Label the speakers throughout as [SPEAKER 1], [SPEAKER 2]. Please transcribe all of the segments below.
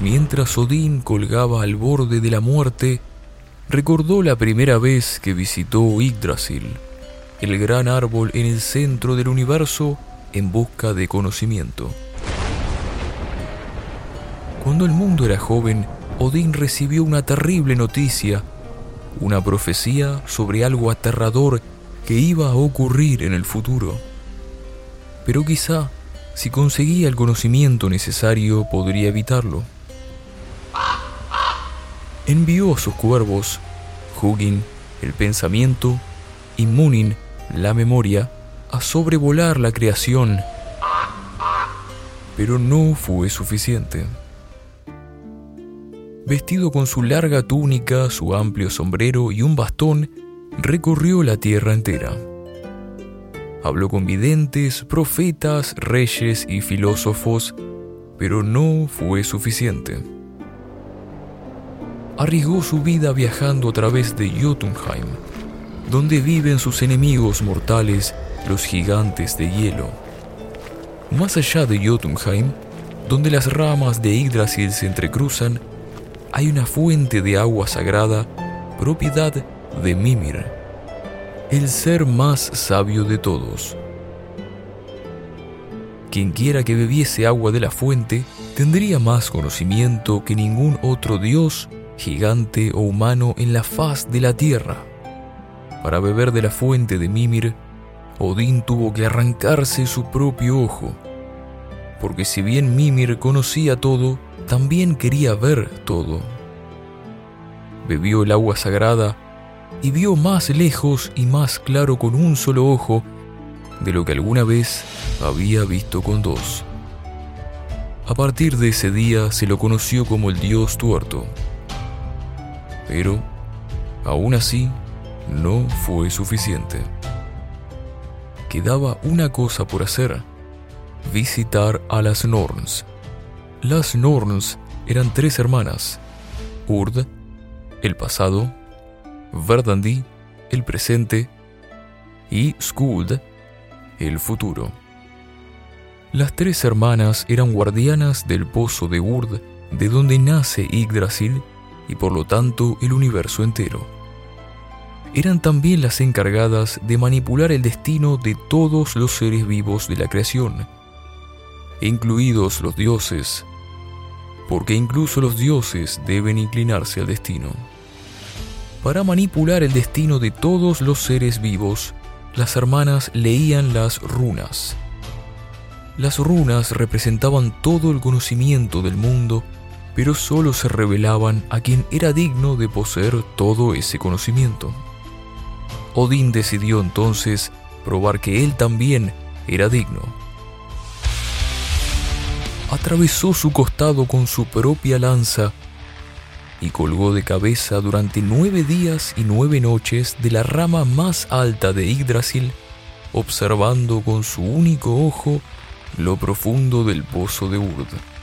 [SPEAKER 1] Mientras Odín colgaba al borde de la muerte, recordó la primera vez que visitó Yggdrasil, el gran árbol en el centro del universo en busca de conocimiento. Cuando el mundo era joven, Odín recibió una terrible noticia, una profecía sobre algo aterrador que iba a ocurrir en el futuro. Pero quizá, si conseguía el conocimiento necesario, podría evitarlo envió a sus cuervos, Hugin, el pensamiento, y Munin, la memoria, a sobrevolar la creación. Pero no fue suficiente. Vestido con su larga túnica, su amplio sombrero y un bastón, recorrió la tierra entera. Habló con videntes, profetas, reyes y filósofos, pero no fue suficiente arriesgó su vida viajando a través de Jotunheim, donde viven sus enemigos mortales, los gigantes de hielo. Más allá de Jotunheim, donde las ramas de Yggdrasil se entrecruzan, hay una fuente de agua sagrada, propiedad de Mimir, el ser más sabio de todos. Quien quiera que bebiese agua de la fuente tendría más conocimiento que ningún otro dios gigante o humano en la faz de la tierra. Para beber de la fuente de Mimir, Odín tuvo que arrancarse su propio ojo, porque si bien Mimir conocía todo, también quería ver todo. Bebió el agua sagrada y vio más lejos y más claro con un solo ojo de lo que alguna vez había visto con dos. A partir de ese día se lo conoció como el dios tuerto. Pero, aún así, no fue suficiente. Quedaba una cosa por hacer, visitar a las Norns. Las Norns eran tres hermanas, Urd, el pasado, Verdandi, el presente, y Skuld, el futuro. Las tres hermanas eran guardianas del pozo de Urd, de donde nace Yggdrasil y por lo tanto el universo entero. Eran también las encargadas de manipular el destino de todos los seres vivos de la creación, incluidos los dioses, porque incluso los dioses deben inclinarse al destino. Para manipular el destino de todos los seres vivos, las hermanas leían las runas. Las runas representaban todo el conocimiento del mundo pero solo se revelaban a quien era digno de poseer todo ese conocimiento. Odín decidió entonces probar que él también era digno. Atravesó su costado con su propia lanza y colgó de cabeza durante nueve días y nueve noches de la rama más alta de Yggdrasil, observando con su único ojo lo profundo del pozo de Urd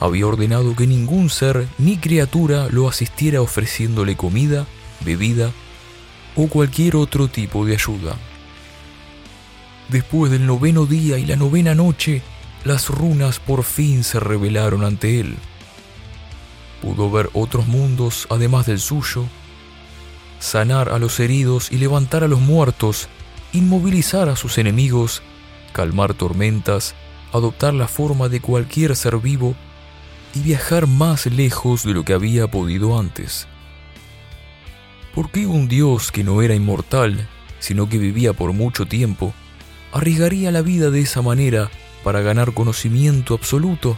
[SPEAKER 1] había ordenado que ningún ser ni criatura lo asistiera ofreciéndole comida, bebida o cualquier otro tipo de ayuda. Después del noveno día y la novena noche, las runas por fin se revelaron ante él. Pudo ver otros mundos además del suyo, sanar a los heridos y levantar a los muertos, inmovilizar a sus enemigos, calmar tormentas, adoptar la forma de cualquier ser vivo y viajar más lejos de lo que había podido antes. ¿Por qué un dios que no era inmortal, sino que vivía por mucho tiempo, arriesgaría la vida de esa manera para ganar conocimiento absoluto?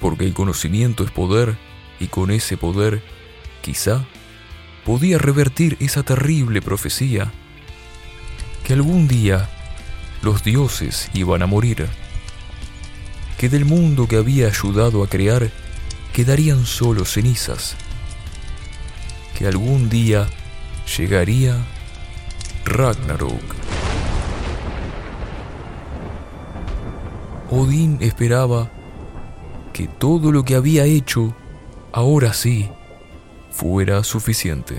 [SPEAKER 1] Porque el conocimiento es poder y con ese poder, quizá, podía revertir esa terrible profecía, que algún día los dioses iban a morir que del mundo que había ayudado a crear quedarían solo cenizas, que algún día llegaría Ragnarok. Odín esperaba que todo lo que había hecho, ahora sí, fuera suficiente.